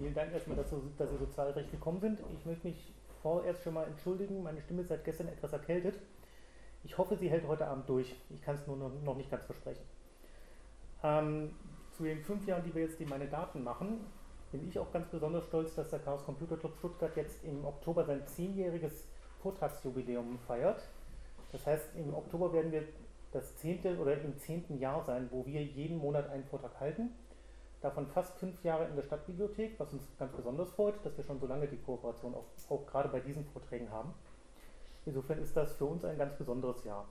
Vielen Dank erstmal, dass, so, dass Sie so zahlreich gekommen sind. Ich möchte mich vorerst schon mal entschuldigen. Meine Stimme ist seit gestern etwas erkältet. Ich hoffe, sie hält heute Abend durch. Ich kann es nur noch nicht ganz versprechen. Ähm, zu den fünf Jahren, die wir jetzt die meine Daten machen, bin ich auch ganz besonders stolz, dass der Chaos Computer Club Stuttgart jetzt im Oktober sein zehnjähriges Vortragsjubiläum feiert. Das heißt, im Oktober werden wir das zehnte oder im zehnten Jahr sein, wo wir jeden Monat einen Vortrag halten davon fast fünf Jahre in der Stadtbibliothek, was uns ganz besonders freut, dass wir schon so lange die Kooperation auch, auch gerade bei diesen Vorträgen haben. Insofern ist das für uns ein ganz besonderes Jahr.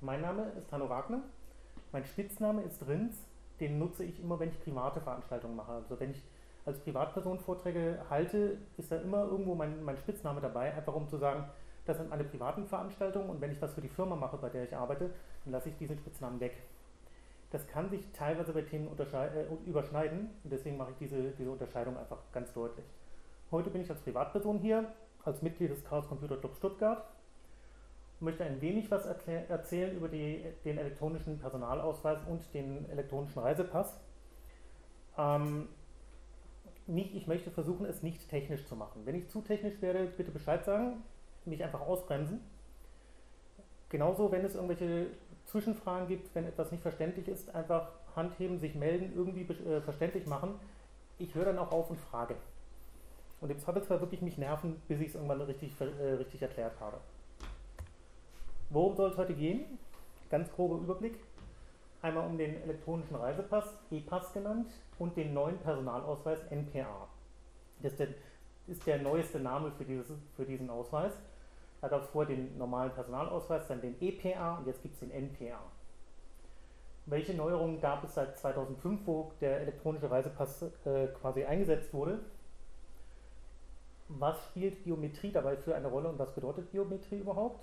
Mein Name ist Hanno Wagner, mein Spitzname ist Rins, den nutze ich immer, wenn ich private Veranstaltungen mache. Also wenn ich als Privatperson Vorträge halte, ist da immer irgendwo mein, mein Spitzname dabei, einfach um zu sagen, das sind meine privaten Veranstaltungen und wenn ich was für die Firma mache, bei der ich arbeite, dann lasse ich diesen Spitznamen weg. Das kann sich teilweise bei Themen äh, überschneiden und deswegen mache ich diese, diese Unterscheidung einfach ganz deutlich. Heute bin ich als Privatperson hier, als Mitglied des Chaos Computer Club Stuttgart und möchte ein wenig was erzählen über die, den elektronischen Personalausweis und den elektronischen Reisepass. Ähm, nicht, ich möchte versuchen, es nicht technisch zu machen. Wenn ich zu technisch werde, bitte Bescheid sagen, mich einfach ausbremsen. Genauso, wenn es irgendwelche Zwischenfragen gibt, wenn etwas nicht verständlich ist, einfach Hand heben, sich melden, irgendwie äh, verständlich machen. Ich höre dann auch auf und frage. Und im Zweifelsfall wirklich mich nerven, bis ich es irgendwann richtig, äh, richtig erklärt habe. Worum soll es heute gehen? Ganz grober Überblick. Einmal um den elektronischen Reisepass, E-Pass genannt, und den neuen Personalausweis NPA. Das ist der, ist der neueste Name für, dieses, für diesen Ausweis. Da gab es vorher den normalen Personalausweis, dann den EPA und jetzt gibt es den NPA. Welche Neuerungen gab es seit 2005, wo der elektronische Reisepass äh, quasi eingesetzt wurde? Was spielt Biometrie dabei für eine Rolle und was bedeutet Biometrie überhaupt?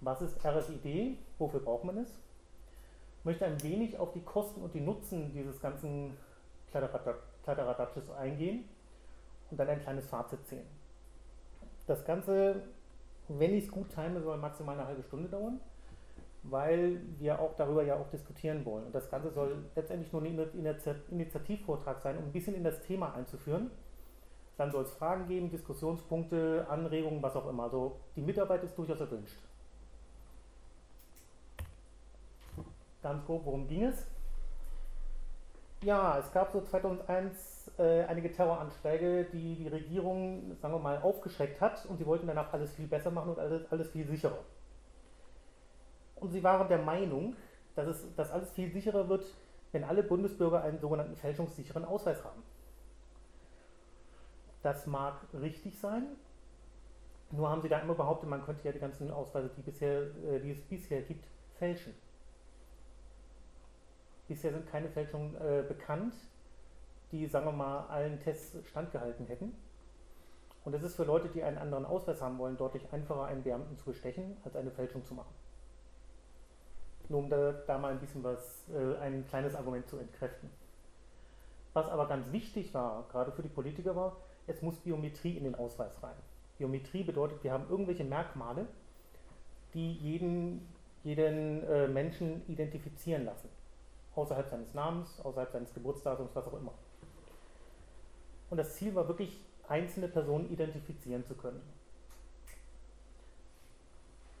Was ist RFID? Wofür braucht man es? Ich möchte ein wenig auf die Kosten und die Nutzen dieses ganzen Kladderadatschs eingehen und dann ein kleines Fazit ziehen. Das Ganze wenn ich es gut time, soll maximal eine halbe Stunde dauern, weil wir auch darüber ja auch diskutieren wollen. Und das Ganze soll letztendlich nur ein Initiativvortrag sein, um ein bisschen in das Thema einzuführen. Dann soll es Fragen geben, Diskussionspunkte, Anregungen, was auch immer. Also die Mitarbeit ist durchaus erwünscht. Ganz grob, worum ging es? Ja, es gab so 2001 äh, einige Terroranschläge, die die Regierung, sagen wir mal, aufgeschreckt hat und sie wollten danach alles viel besser machen und alles, alles viel sicherer. Und sie waren der Meinung, dass, es, dass alles viel sicherer wird, wenn alle Bundesbürger einen sogenannten fälschungssicheren Ausweis haben. Das mag richtig sein, nur haben sie da immer behauptet, man könnte ja die ganzen Ausweise, die, bisher, äh, die es bisher gibt, fälschen. Bisher sind keine Fälschungen äh, bekannt die, sagen wir mal, allen Tests standgehalten hätten. Und es ist für Leute, die einen anderen Ausweis haben wollen, deutlich einfacher, einen Beamten zu bestechen, als eine Fälschung zu machen. Nur um da, da mal ein bisschen was, äh, ein kleines Argument zu entkräften. Was aber ganz wichtig war, gerade für die Politiker war, es muss Biometrie in den Ausweis rein. Biometrie bedeutet, wir haben irgendwelche Merkmale, die jeden, jeden äh, Menschen identifizieren lassen. Außerhalb seines Namens, außerhalb seines Geburtsdatums, was auch immer. Und das Ziel war wirklich, einzelne Personen identifizieren zu können.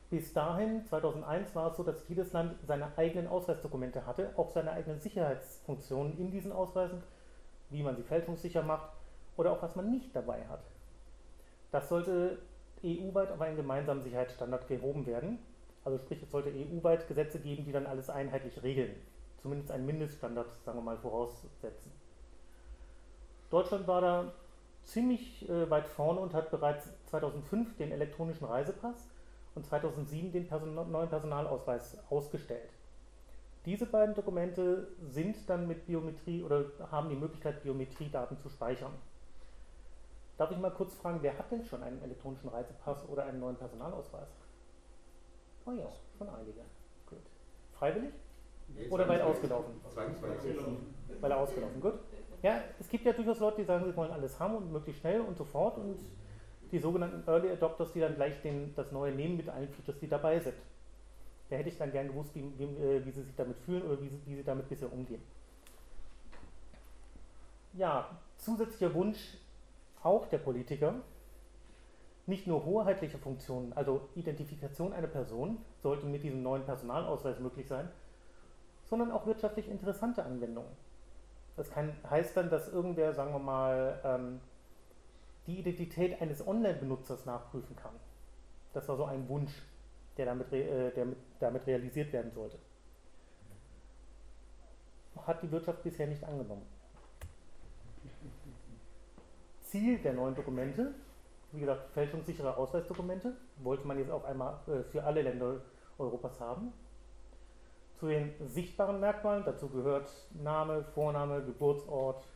Bis dahin, 2001, war es so, dass jedes Land seine eigenen Ausweisdokumente hatte, auch seine eigenen Sicherheitsfunktionen in diesen Ausweisen, wie man sie fälschungssicher macht oder auch was man nicht dabei hat. Das sollte EU-weit auf einen gemeinsamen Sicherheitsstandard gehoben werden. Also sprich, es sollte EU-weit Gesetze geben, die dann alles einheitlich regeln. Zumindest einen Mindeststandard, sagen wir mal, voraussetzen. Deutschland war da ziemlich äh, weit vorne und hat bereits 2005 den elektronischen Reisepass und 2007 den Person neuen Personalausweis ausgestellt. Diese beiden Dokumente sind dann mit Biometrie oder haben die Möglichkeit, Biometriedaten zu speichern. Darf ich mal kurz fragen, wer hat denn schon einen elektronischen Reisepass oder einen neuen Personalausweis? Oh ja, schon einige. Gut. Freiwillig? Oder weil ausgelaufen? Weil er ausgelaufen, gut. Ja, es gibt ja durchaus Leute, die sagen, sie wollen alles haben und möglichst schnell und sofort und die sogenannten Early Adopters, die dann gleich den, das Neue nehmen mit allen Features, die dabei sind. Da hätte ich dann gern gewusst, wie, wie, äh, wie sie sich damit fühlen oder wie sie, wie sie damit bisher umgehen. Ja, zusätzlicher Wunsch auch der Politiker, nicht nur hoheitliche Funktionen, also Identifikation einer Person, sollte mit diesem neuen Personalausweis möglich sein, sondern auch wirtschaftlich interessante Anwendungen. Das kann, heißt dann, dass irgendwer, sagen wir mal, ähm, die Identität eines Online-Benutzers nachprüfen kann. Das war so ein Wunsch, der damit, äh, der mit, damit realisiert werden sollte. Hat die Wirtschaft bisher nicht angenommen. Ziel der neuen Dokumente, wie gesagt, fälschungssichere Ausweisdokumente, wollte man jetzt auch einmal äh, für alle Länder Europas haben. Zu den sichtbaren Merkmalen, dazu gehört Name, Vorname, Geburtsort,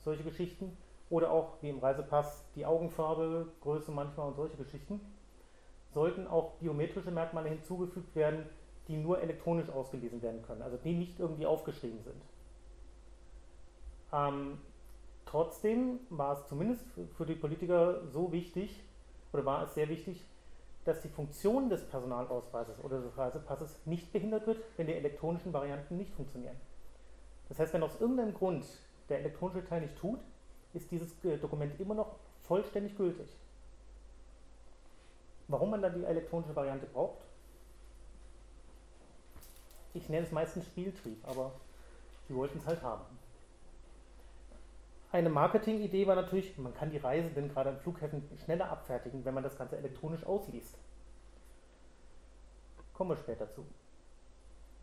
solche Geschichten. Oder auch, wie im Reisepass, die Augenfarbe, Größe manchmal und solche Geschichten. Sollten auch biometrische Merkmale hinzugefügt werden, die nur elektronisch ausgelesen werden können, also die nicht irgendwie aufgeschrieben sind. Ähm, trotzdem war es zumindest für die Politiker so wichtig, oder war es sehr wichtig, dass die Funktion des Personalausweises oder des Reisepasses nicht behindert wird, wenn die elektronischen Varianten nicht funktionieren. Das heißt, wenn aus irgendeinem Grund der elektronische Teil nicht tut, ist dieses äh, Dokument immer noch vollständig gültig. Warum man dann die elektronische Variante braucht? Ich nenne es meistens Spieltrieb, aber sie wollten es halt haben. Eine Marketingidee war natürlich, man kann die Reisenden gerade an Flughäfen schneller abfertigen, wenn man das Ganze elektronisch ausliest. Kommen wir später zu.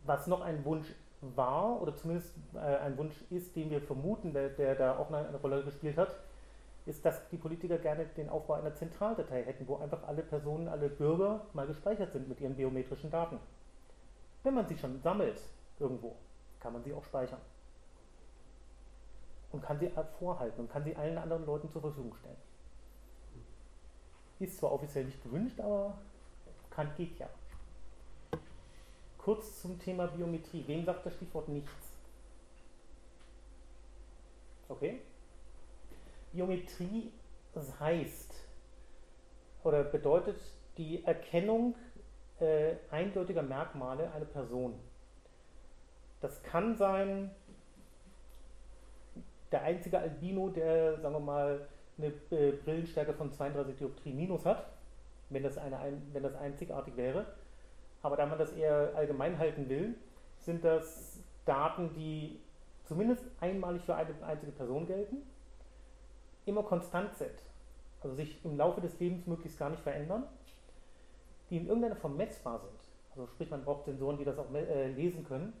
Was noch ein Wunsch war, oder zumindest äh, ein Wunsch ist, den wir vermuten, der, der da auch eine, eine Rolle gespielt hat, ist, dass die Politiker gerne den Aufbau einer Zentraldatei hätten, wo einfach alle Personen, alle Bürger mal gespeichert sind mit ihren biometrischen Daten. Wenn man sie schon sammelt irgendwo, kann man sie auch speichern und kann sie vorhalten und kann sie allen anderen Leuten zur Verfügung stellen. Ist zwar offiziell nicht gewünscht, aber kann, geht ja. Kurz zum Thema Biometrie. Wem sagt das Stichwort nichts? Okay? Biometrie heißt oder bedeutet die Erkennung äh, eindeutiger Merkmale einer Person. Das kann sein der einzige Albino, der, sagen wir mal, eine äh, Brillenstärke von 32 Dioptrien minus hat, wenn das, eine, ein, wenn das einzigartig wäre. Aber da man das eher allgemein halten will, sind das Daten, die zumindest einmalig für eine einzige Person gelten, immer konstant sind, also sich im Laufe des Lebens möglichst gar nicht verändern, die in irgendeiner Form messbar sind. Also sprich, man braucht Sensoren, die das auch äh, lesen können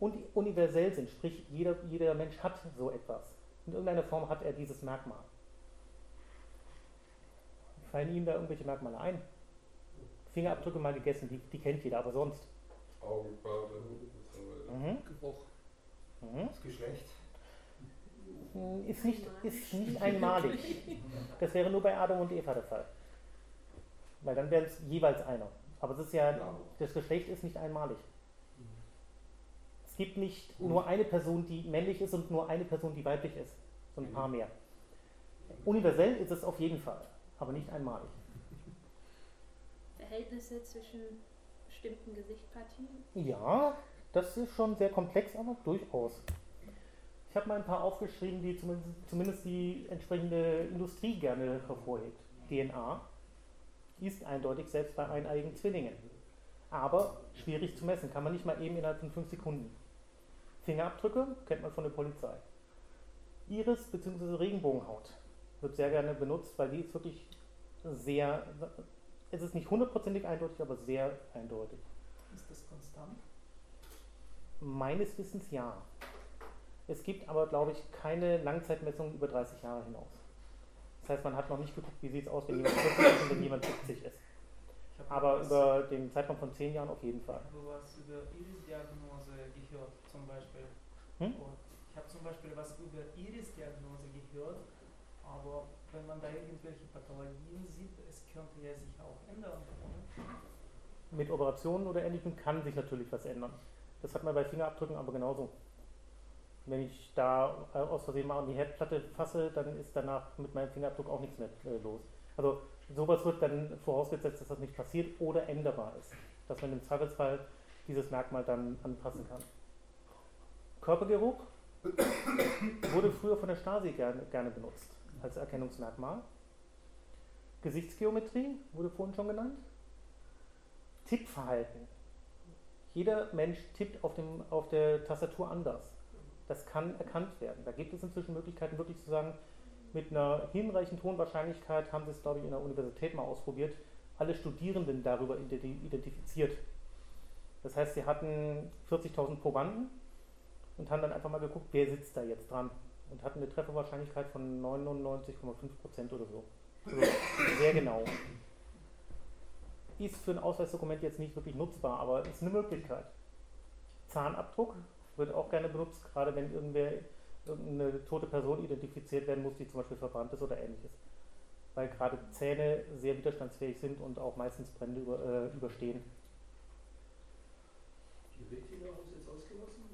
und universell sind, sprich jeder, jeder Mensch hat so etwas. In irgendeiner Form hat er dieses Merkmal. Fallen Ihnen da irgendwelche Merkmale ein? Fingerabdrücke mal gegessen, die, die kennt jeder, aber sonst. Augenfarbe, Mhm. Geruch. Mhm. Das Geschlecht. Ist nicht, ist nicht einmalig. Das wäre nur bei Adam und Eva der Fall. Weil dann wäre es jeweils einer. Aber es ist ja, Ja. das Geschlecht ist nicht einmalig. Es gibt nicht nur eine Person, die männlich ist und nur eine Person, die weiblich ist, sondern ein paar mehr. Universell ist es auf jeden Fall, aber nicht einmalig. Verhältnisse zwischen bestimmten Gesichtspartien. Ja, das ist schon sehr komplex, aber durchaus. Ich habe mal ein paar aufgeschrieben, die zumindest, zumindest die entsprechende Industrie gerne hervorhebt. DNA ist eindeutig selbst bei eineiigen Zwillingen. Aber schwierig zu messen, kann man nicht mal eben innerhalb von fünf Sekunden. Fingerabdrücke kennt man von der Polizei. Iris bzw. Regenbogenhaut wird sehr gerne benutzt, weil die ist wirklich sehr, es ist nicht hundertprozentig eindeutig, aber sehr eindeutig. Ist das konstant? Meines Wissens ja. Es gibt aber, glaube ich, keine Langzeitmessung über 30 Jahre hinaus. Das heißt, man hat noch nicht geguckt, wie sieht es aus, wenn jemand 40 ist und wenn jemand 70 ist. Aber über den Zeitraum von 10 Jahren auf jeden Fall. ich habe was über Iris-Diagnose gehört, zum Beispiel. Hm? Ich habe zum Beispiel was über Iris-Diagnose gehört, aber wenn man da irgendwelche Pathologien sieht, es könnte ja sich auch ändern. Oder? Mit Operationen oder Ähnlichem kann sich natürlich was ändern. Das hat man bei Fingerabdrücken aber genauso. Wenn ich da äh, aus Versehen mal an die Herdplatte fasse, dann ist danach mit meinem Fingerabdruck auch nichts mehr äh, los. Also sowas wird dann vorausgesetzt, dass das nicht passiert oder änderbar ist. Dass man im Zweifelsfall dieses Merkmal dann anpassen kann. Körpergeruch wurde früher von der Stasi gerne, gerne benutzt als Erkennungsmerkmal. Gesichtsgeometrie wurde vorhin schon genannt. Tippverhalten. Jeder Mensch tippt auf, dem, auf der Tastatur anders. Das kann erkannt werden. Da gibt es inzwischen Möglichkeiten, wirklich zu sagen, mit einer hinreichend hohen Wahrscheinlichkeit haben sie es, glaube ich, in der Universität mal ausprobiert, alle Studierenden darüber identifiziert. Das heißt, sie hatten 40.000 Probanden und haben dann einfach mal geguckt, wer sitzt da jetzt dran und hatten eine Trefferwahrscheinlichkeit von 99,5% oder so. Also sehr genau. Ist für ein Ausweisdokument jetzt nicht wirklich nutzbar, aber ist eine Möglichkeit. Zahnabdruck wird auch gerne benutzt, gerade wenn irgendwer, irgendeine tote Person identifiziert werden muss, die zum Beispiel verbrannt ist oder ähnliches. Weil gerade Zähne sehr widerstandsfähig sind und auch meistens Brände über, äh, überstehen. Die Retina haben Sie jetzt ausgelassen?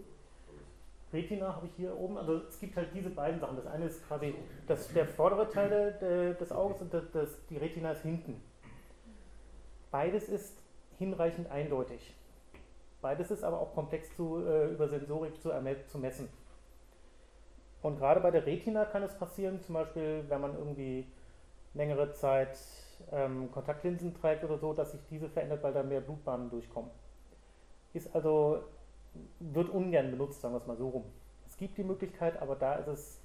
Retina habe ich hier oben, also es gibt halt diese beiden Sachen. Das eine ist quasi das, der vordere Teil de, des Auges und das, das, die Retina ist hinten. Beides ist hinreichend eindeutig. Beides ist aber auch komplex zu, äh, über Sensorik zu, zu messen. Und gerade bei der Retina kann es passieren, zum Beispiel, wenn man irgendwie längere Zeit ähm, Kontaktlinsen trägt oder so, dass sich diese verändert, weil da mehr Blutbahnen durchkommen. Ist also wird ungern benutzt, sagen wir es mal so rum. Es gibt die Möglichkeit, aber da ist es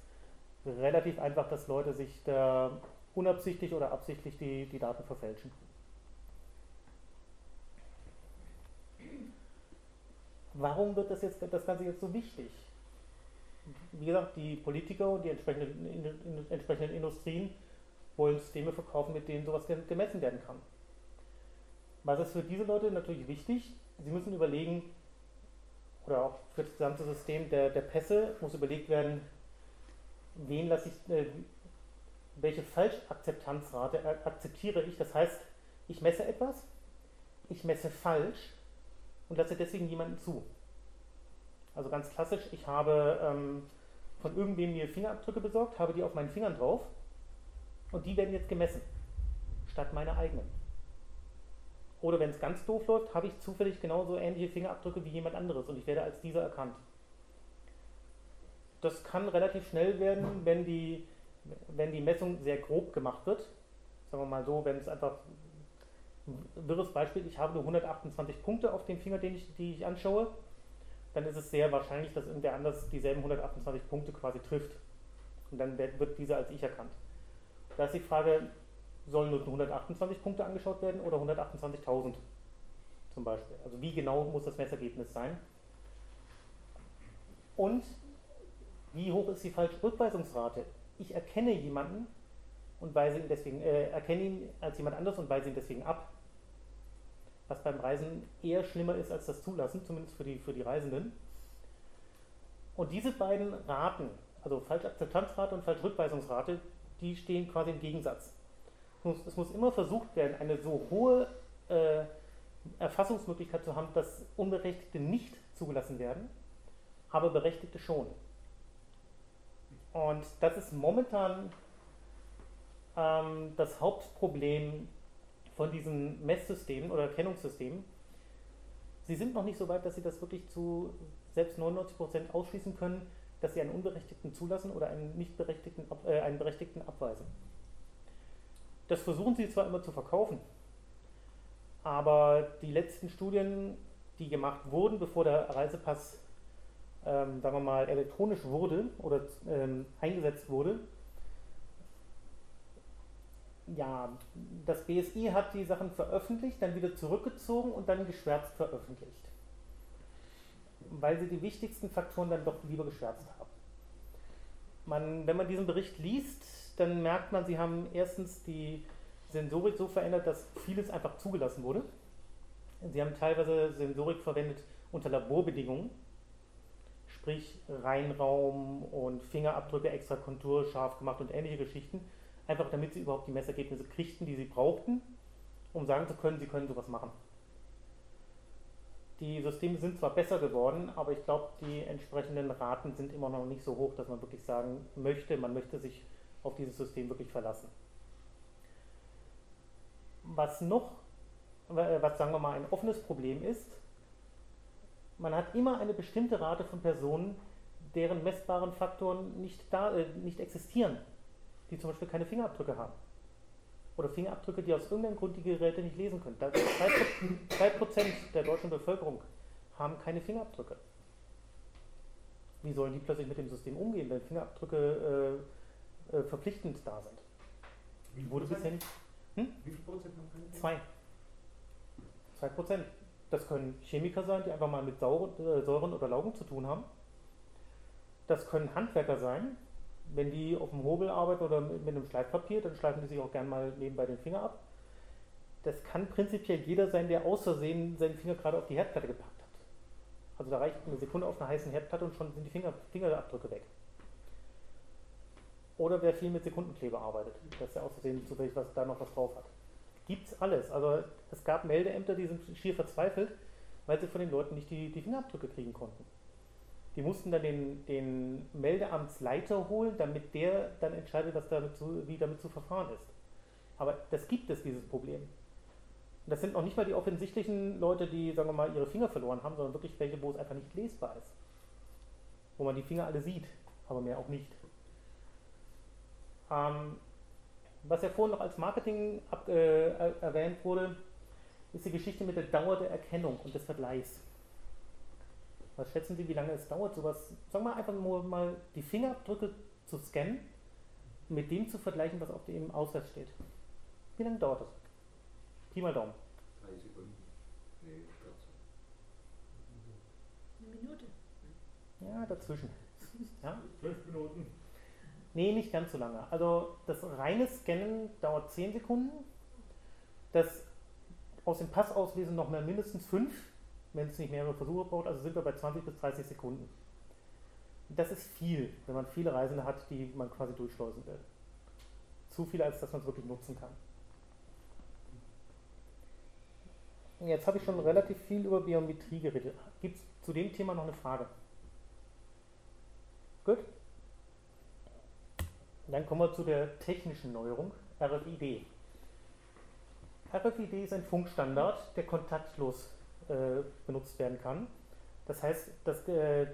relativ einfach, dass Leute sich da unabsichtlich oder absichtlich die, die Daten verfälschen. Warum wird das, jetzt, das Ganze jetzt so wichtig? Wie gesagt, die Politiker und die entsprechenden, entsprechenden Industrien wollen Systeme verkaufen, mit denen sowas gemessen werden kann. Was ist für diese Leute natürlich wichtig? Sie müssen überlegen, oder auch für das gesamte System der, der Pässe muss überlegt werden, wen lasse ich, äh, welche Falschakzeptanzrate akzeptiere ich. Das heißt, ich messe etwas, ich messe falsch und lasse deswegen jemanden zu. Also ganz klassisch, ich habe ähm, von irgendwem mir Fingerabdrücke besorgt, habe die auf meinen Fingern drauf und die werden jetzt gemessen, statt meine eigenen. Oder wenn es ganz doof läuft, habe ich zufällig genauso ähnliche Fingerabdrücke wie jemand anderes und ich werde als dieser erkannt. Das kann relativ schnell werden, wenn die, wenn die Messung sehr grob gemacht wird. Sagen wir mal so, wenn es einfach ein wirres Beispiel, ich habe nur 128 Punkte auf dem Finger, den ich, die ich anschaue, dann ist es sehr wahrscheinlich, dass irgendwer anders dieselben 128 Punkte quasi trifft. Und dann wird dieser als ich erkannt. Da ist die Frage, sollen nur 128 Punkte angeschaut werden oder 128.000 zum Beispiel. Also wie genau muss das Messergebnis sein? Und wie hoch ist die Falschrückweisungsrate? Ich erkenne jemanden und weise ihn deswegen, äh, erkenne ihn als jemand anderes und weise ihn deswegen ab. Was beim Reisen eher schlimmer ist als das Zulassen, zumindest für die, für die Reisenden. Und diese beiden Raten, also Falschakzeptanzrate und Falschrückweisungsrate, die stehen quasi im Gegensatz muss, es muss immer versucht werden, eine so hohe äh, Erfassungsmöglichkeit zu haben, dass Unberechtigte nicht zugelassen werden, aber Berechtigte schon. Und das ist momentan ähm, das Hauptproblem von diesen Messsystemen oder Erkennungssystemen. Sie sind noch nicht so weit, dass sie das wirklich zu selbst 99% ausschließen können, dass sie einen Unberechtigten zulassen oder einen, nicht berechtigten, äh, einen Berechtigten abweisen. Das versuchen sie zwar immer zu verkaufen, aber die letzten Studien, die gemacht wurden, bevor der Reisepass, ähm, sagen wir mal, elektronisch wurde oder ähm, eingesetzt wurde, ja, das BSI hat die Sachen veröffentlicht, dann wieder zurückgezogen und dann geschwärzt veröffentlicht. Weil sie die wichtigsten Faktoren dann doch lieber geschwärzt haben. Man, wenn man diesen Bericht liest, dann merkt man, sie haben erstens die Sensorik so verändert, dass vieles einfach zugelassen wurde. Sie haben teilweise Sensorik verwendet unter Laborbedingungen, sprich Reinraum und Fingerabdrücke extra konturscharf gemacht und ähnliche Geschichten, einfach damit sie überhaupt die Messergebnisse kriegten, die sie brauchten, um sagen zu können, sie können sowas machen. Die Systeme sind zwar besser geworden, aber ich glaube, die entsprechenden Raten sind immer noch nicht so hoch, dass man wirklich sagen möchte, man möchte sich auf dieses System wirklich verlassen. Was noch, was sagen wir mal ein offenes Problem ist, man hat immer eine bestimmte Rate von Personen, deren messbaren Faktoren nicht, da, äh, nicht existieren, die zum Beispiel keine Fingerabdrücke haben. Oder Fingerabdrücke, die aus irgendeinem Grund die Geräte nicht lesen können. 2% der deutschen Bevölkerung haben keine Fingerabdrücke. Wie sollen die plötzlich mit dem System umgehen, wenn Fingerabdrücke äh, äh, verpflichtend da sind? Wie Wurde Prozent? bisher nicht. Hm? Wie viel Prozent haben keine Zwei. Zwei Prozent. Das können Chemiker sein, die einfach mal mit äh, Säuren oder Laugen zu tun haben. Das können Handwerker sein, wenn die auf dem Hobel arbeiten oder mit, einem Schleifpapier, dann schleifen die sich auch gern mal nebenbei den Finger ab. Das kann prinzipiell jeder sein, der aus Versehen seinen Finger gerade auf die Herdplatte gepackt hat. Also da reicht eine Sekunde auf einer heißen Herdplatte und schon sind die Finger, Fingerabdrücke weg. Oder wer viel mit Sekundenkleber arbeitet, dass er aus Versehen zufällig was, da noch was drauf hat. Gibt's alles. Also es gab Meldeämter, die sind schier verzweifelt, weil sie von den Leuten nicht die, die Fingerabdrücke kriegen konnten. Die mussten dann den, den Meldeamtsleiter holen, damit der dann entscheidet, was damit zu, wie damit zu verfahren ist. Aber das gibt es, dieses Problem. Und das sind noch nicht mal die offensichtlichen Leute, die, sagen wir mal, ihre Finger verloren haben, sondern wirklich welche, wo es einfach nicht lesbar ist. Wo man die Finger alle sieht, aber mehr auch nicht. Ähm, was ja vorhin noch als Marketing ab, äh, er- erwähnt wurde, ist die Geschichte mit der Dauer der Erkennung und des Vergleichs. Was schätzen Sie, wie lange es dauert, sowas, sagen wir einfach nur mal die Fingerabdrücke zu scannen, mit dem zu vergleichen, was auf dem Ausweis steht? Wie lange dauert das? Pi mal Daumen. Drei Sekunden. Nee, 14. Eine Minute. Ja, dazwischen. Ja? Fünf Minuten. Nee, nicht ganz so lange. Also das reine Scannen dauert 10 Sekunden. Das aus dem Pass auslesen noch mal mindestens 5, wenn es nicht mehrere Versuche braucht. Also sind wir bei 20 bis 30 Sekunden. Das ist viel, wenn man viele Reisende hat, die man quasi durchschleusen will. Zu viel, als dass man es wirklich nutzen kann. Jetzt habe ich schon relativ viel über Biometrie geredet. Gibt es zu dem Thema noch eine Frage? Gut. Dann kommen wir zu der technischen Neuerung, RFID. RFID ist ein Funkstandard, der kontaktlos äh, benutzt werden kann. Das heißt, dass, äh,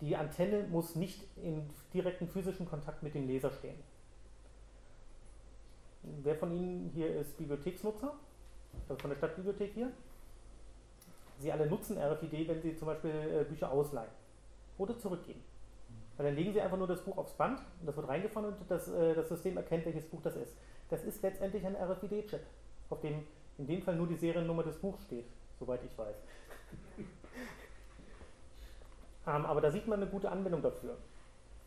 die Antenne muss nicht in direkten physischen Kontakt mit dem Laser stehen. Wer von Ihnen hier ist Bibliotheksnutzer? Also von der Stadtbibliothek hier? Sie alle nutzen RFID, wenn Sie zum Beispiel äh, Bücher ausleihen oder zurückgeben. Weil dann legen Sie einfach nur das Buch aufs Band und das wird reingefahren und das, äh, das System erkennt, welches Buch das ist. Das ist letztendlich ein RFID-Chip, auf dem in dem Fall nur die Seriennummer des Buchs steht, soweit ich weiß. ähm, aber da sieht man eine gute Anwendung dafür.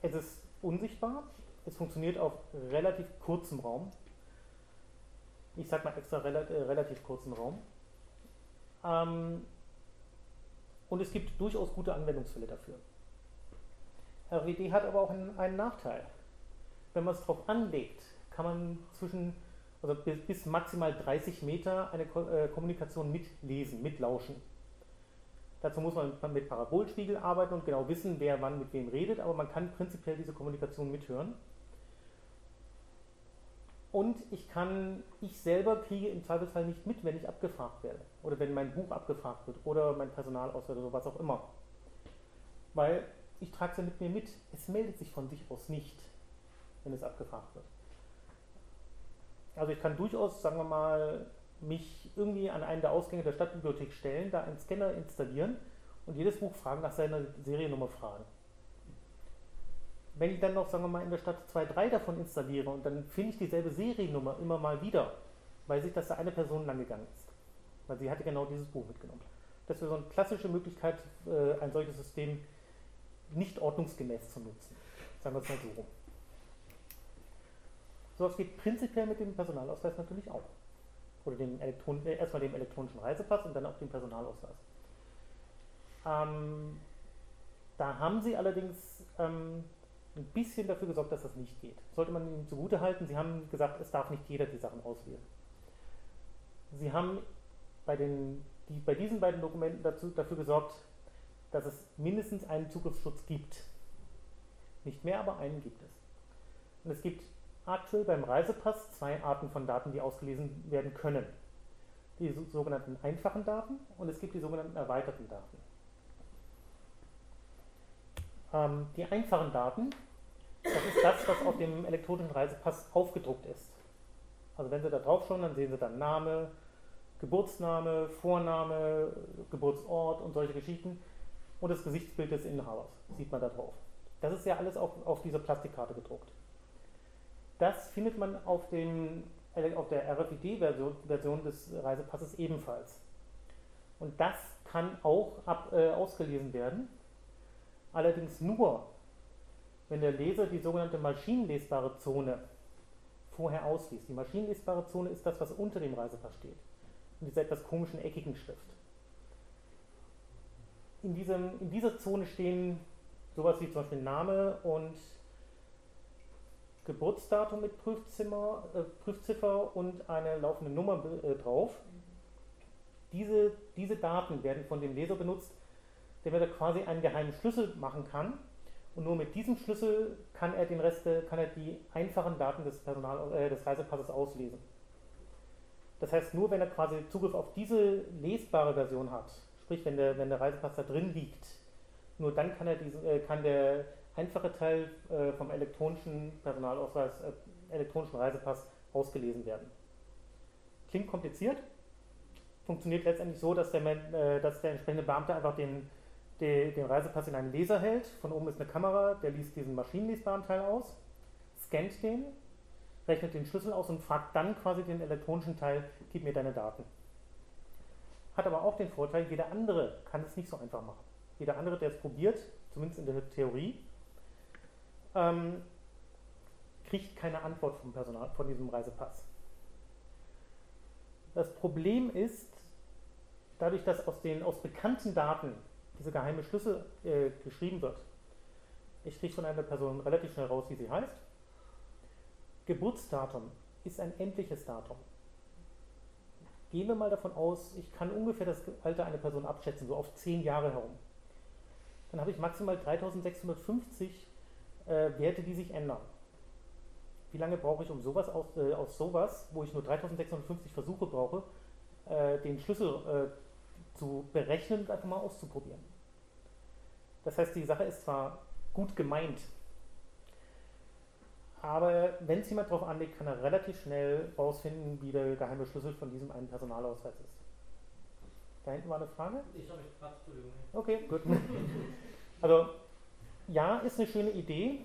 Es ist unsichtbar, es funktioniert auf relativ kurzem Raum. Ich sag mal extra rela äh, relativ kurzem Raum. Ähm, und es gibt durchaus gute Anwendungsfälle dafür. RWD hat aber auch einen, einen Nachteil. Wenn man es drauf anlegt, kann man zwischen, also bis, bis maximal 30 Meter eine Ko äh, Kommunikation mitlesen, mitlauschen. Dazu muss man mit Parabolspiegel arbeiten und genau wissen, wer wann mit wem redet, aber man kann prinzipiell diese Kommunikation mithören. Und ich kann, ich selber kriege im Zweifelsfall nicht mit, wenn ich abgefragt werde. Oder wenn mein Buch abgefragt wird oder mein Personalausweis oder was auch immer. Weil ich trage es ja mit mir mit. Es meldet sich von sich aus nicht, wenn es abgefragt wird. Also ich kann durchaus, sagen wir mal, mich irgendwie an einen der Ausgänge der Stadtbibliothek stellen, da einen Scanner installieren und jedes Buch fragen nach seiner Seriennummer fragen. Wenn ich dann noch, sagen wir mal, in der Stadt zwei, drei davon installiere und dann finde ich dieselbe Seriennummer immer mal wieder, weiß ich, dass da eine Person lang gegangen ist. Weil sie hatte genau dieses Buch mitgenommen. Das wäre so eine klassische Möglichkeit, äh, ein solches System nicht ordnungsgemäß zu nutzen. Sagen wir es mal so rum. Sowas geht prinzipiell mit dem Personalausweis natürlich auch. Oder dem Elektron äh, erstmal dem elektronischen Reisepass und dann auch dem Personalausweis. Ähm, da haben sie allerdings ähm, ein bisschen dafür gesorgt, dass das nicht geht. Sollte man ihnen zugute halten, sie haben gesagt, es darf nicht jeder die Sachen auswählen. Sie haben bei, den, die, bei diesen beiden Dokumenten dazu, dafür gesorgt, dass es mindestens einen Zugriffsschutz gibt. Nicht mehr, aber einen gibt es. Und es gibt aktuell beim Reisepass zwei Arten von Daten, die ausgelesen werden können. Die so- sogenannten einfachen Daten und es gibt die sogenannten erweiterten Daten. Ähm, die einfachen Daten, das ist das, was auf dem elektronischen Reisepass aufgedruckt ist. Also wenn Sie da drauf schauen, dann sehen Sie dann Name, Geburtsname, Vorname, Geburtsort und solche Geschichten und das Gesichtsbild des Inhabers sieht man da drauf. Das ist ja alles auf, auf dieser Plastikkarte gedruckt. Das findet man auf, dem, auf der RFID-Version Version des Reisepasses ebenfalls. Und das kann auch ab, äh, ausgelesen werden, allerdings nur, wenn der Leser die sogenannte maschinenlesbare Zone vorher ausliest. Die maschinenlesbare Zone ist das, was unter dem Reisepass steht, in dieser etwas komischen eckigen Schrift. In, diesem, in dieser Zone stehen sowas wie zum Beispiel Name und Geburtsdatum mit Prüfzimmer, äh, Prüfziffer und eine laufende Nummer äh, drauf. Diese, diese Daten werden von dem Leser benutzt, der da quasi einen geheimen Schlüssel machen kann. Und nur mit diesem Schlüssel kann er den Rest, kann er die einfachen Daten des, Personal, äh, des Reisepasses auslesen. Das heißt, nur wenn er quasi Zugriff auf diese lesbare Version hat, sprich wenn der, wenn der Reisepass da drin liegt, nur dann kann, er diesen, äh, kann der einfache Teil äh, vom elektronischen Personalausweis, äh, elektronischen Reisepass ausgelesen werden. Klingt kompliziert, funktioniert letztendlich so, dass der, äh, dass der entsprechende Beamte einfach den, den, den Reisepass in einen Laser hält. Von oben ist eine Kamera, der liest diesen maschinenlesbaren Teil aus, scannt den, rechnet den Schlüssel aus und fragt dann quasi den elektronischen Teil, gib mir deine Daten. Hat aber auch den Vorteil, jeder andere kann es nicht so einfach machen. Jeder andere, der es probiert, zumindest in der Theorie, ähm, kriegt keine Antwort vom Personal, von diesem Reisepass. Das Problem ist, dadurch, dass aus den aus bekannten Daten dieser geheime Schlüssel äh, geschrieben wird, ich kriege von einer Person relativ schnell raus, wie sie heißt. Geburtsdatum ist ein endliches Datum. Gehen wir mal davon aus, ich kann ungefähr das Alter einer Person abschätzen, so auf 10 Jahre herum. Dann habe ich maximal 3650 äh, Werte, die sich ändern. Wie lange brauche ich um sowas aus, äh, aus sowas, wo ich nur 3650 Versuche brauche, äh, den Schlüssel äh, zu berechnen und einfach mal auszuprobieren? Das heißt, die Sache ist zwar gut gemeint, aber wenn es jemand darauf anlegt, kann er relativ schnell rausfinden, wie der geheime Schlüssel von diesem einen Personalausweis ist. Da hinten war eine Frage? Ich habe mich gefragt, Entschuldigung. Okay, gut. Also, ja, ist eine schöne Idee,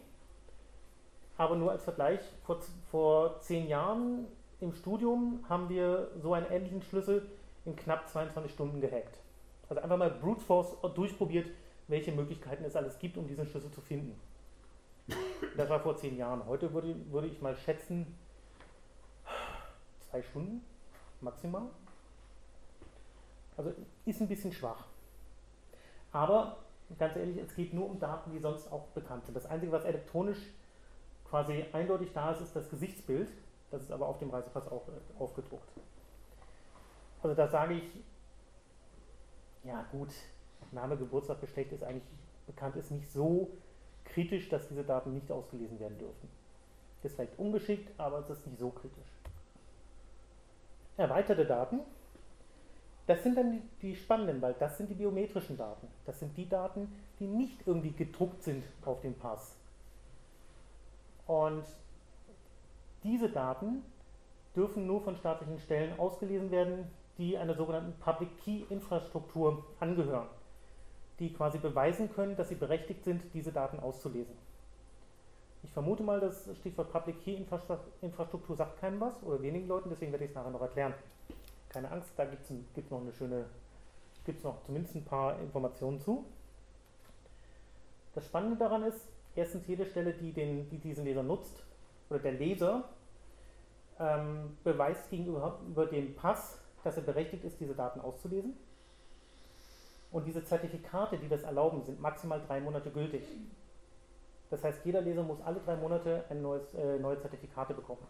aber nur als Vergleich, vor, vor zehn Jahren im Studium haben wir so einen ähnlichen Schlüssel in knapp 22 Stunden gehackt. Also einfach mal Brute Force durchprobiert, welche Möglichkeiten es alles gibt, um diesen Schlüssel zu finden. Das war vor zehn Jahren. Heute würde, würde ich mal schätzen, zwei Stunden maximal. Also ist ein bisschen schwach. Aber ganz ehrlich, es geht nur um Daten, die sonst auch bekannt sind. Das Einzige, was elektronisch quasi eindeutig da ist, ist das Gesichtsbild. Das ist aber auf dem Reisepass auch äh, aufgedruckt. Also da sage ich, ja gut, Name, Geburtstag, Geschlecht ist eigentlich bekannt, ist nicht so kritisch, dass diese Daten nicht ausgelesen werden dürfen. Ist vielleicht ungeschickt, aber es ist nicht so kritisch. Erweiterte Daten, das sind dann die, die, spannenden, weil das sind die biometrischen Daten. Das sind die Daten, die nicht irgendwie gedruckt sind auf dem Pass. Und diese Daten dürfen nur von staatlichen Stellen ausgelesen werden, die einer sogenannten Public Key Infrastruktur angehören, die quasi beweisen können, dass sie berechtigt sind, diese Daten auszulesen. Ich vermute mal, das Stichwort Public Key Infrastruktur sagt keinem was oder wenigen Leuten, deswegen werde ich es nachher noch erklären keine Angst, da gibt es noch eine schöne, gibt es noch zumindest ein paar Informationen zu. Das Spannende daran ist, erstens jede Stelle, die, den, die diesen Leser nutzt, oder der Leser, ähm, beweist gegenüber über den Pass, dass er berechtigt ist, diese Daten auszulesen. Und diese Zertifikate, die das erlauben, sind maximal drei Monate gültig. Das heißt, jeder Leser muss alle drei Monate ein neues, äh, neue Zertifikate bekommen.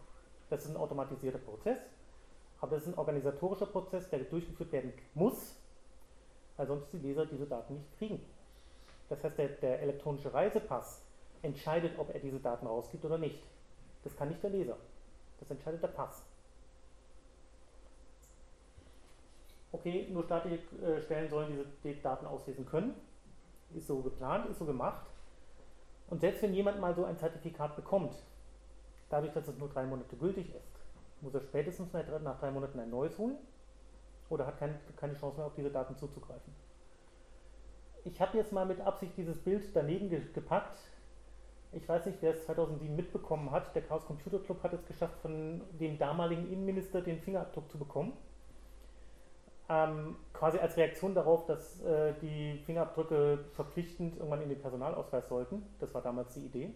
Das ist ein automatisierter Prozess. Aber das ist ein organisatorischer Prozess, der durchgeführt werden muss, weil sonst die Leser diese Daten nicht kriegen. Das heißt, der, der elektronische Reisepass entscheidet, ob er diese Daten rausgibt oder nicht. Das kann nicht der Leser. Das entscheidet der Pass. Okay, nur staatliche äh, Stellen sollen diese Daten auslesen können. Ist so geplant, ist so gemacht. Und selbst wenn jemand mal so ein Zertifikat bekommt, dadurch, dass es nur drei Monate gültig ist, muss er spätestens nach drei- Monaten ein neues holen oder hat keine, keine Chance mehr, auf diese Daten zuzugreifen. Ich habe jetzt mal mit Absicht dieses Bild daneben ge gepackt. Ich weiß nicht, wer es 2007 mitbekommen hat. Der Chaos Computer Club hat es geschafft, von dem damaligen Innenminister den Fingerabdruck zu bekommen. Ähm, quasi als Reaktion darauf, dass äh, die Fingerabdrücke verpflichtend irgendwann in den Personalausweis sollten. Das war damals die Idee.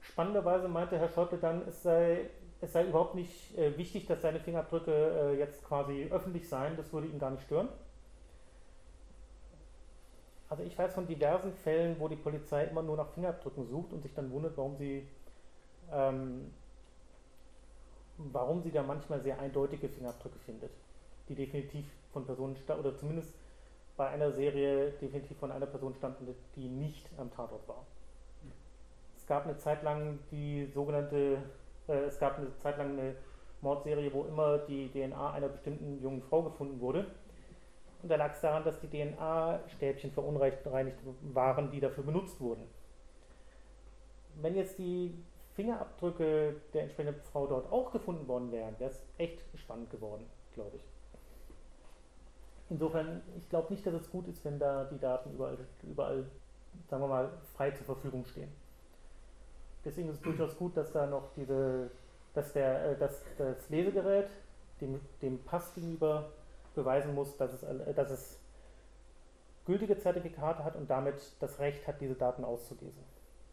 Spannenderweise meinte Herr Schäuble dann, es sei, es sei überhaupt nicht äh, wichtig, dass seine Fingerabdrücke äh, jetzt quasi öffentlich seien. Das würde ihn gar nicht stören. Also ich weiß von diversen Fällen, wo die Polizei immer nur nach Fingerabdrücken sucht und sich dann wundert, warum sie ähm, warum sie da manchmal sehr eindeutige Fingerabdrücke findet, die definitiv von Personen oder zumindest bei einer Serie definitiv von einer Person stammten, die nicht am Tatort war. Es gab eine Zeit lang die sogenannte, es gab eine Zeit lang eine Mordserie, wo immer die DNA einer bestimmten jungen Frau gefunden wurde. Und da lag es daran, dass die DNA-Stäbchen verunreinigt waren, die dafür benutzt wurden. Wenn jetzt die Fingerabdrücke der entsprechenden Frau dort auch gefunden worden wären, wäre es echt spannend geworden, glaube ich. Insofern, ich glaube nicht, dass es gut ist, wenn da die Daten überall, überall, sagen wir mal, frei zur Verfügung stehen. Deswegen ist es durchaus gut, dass da noch diese, dass der, äh, dass das Lesegerät dem, dem Pass gegenüber beweisen muss, dass es, äh, dass es gültige Zertifikate hat und damit das Recht hat, diese Daten auszulesen.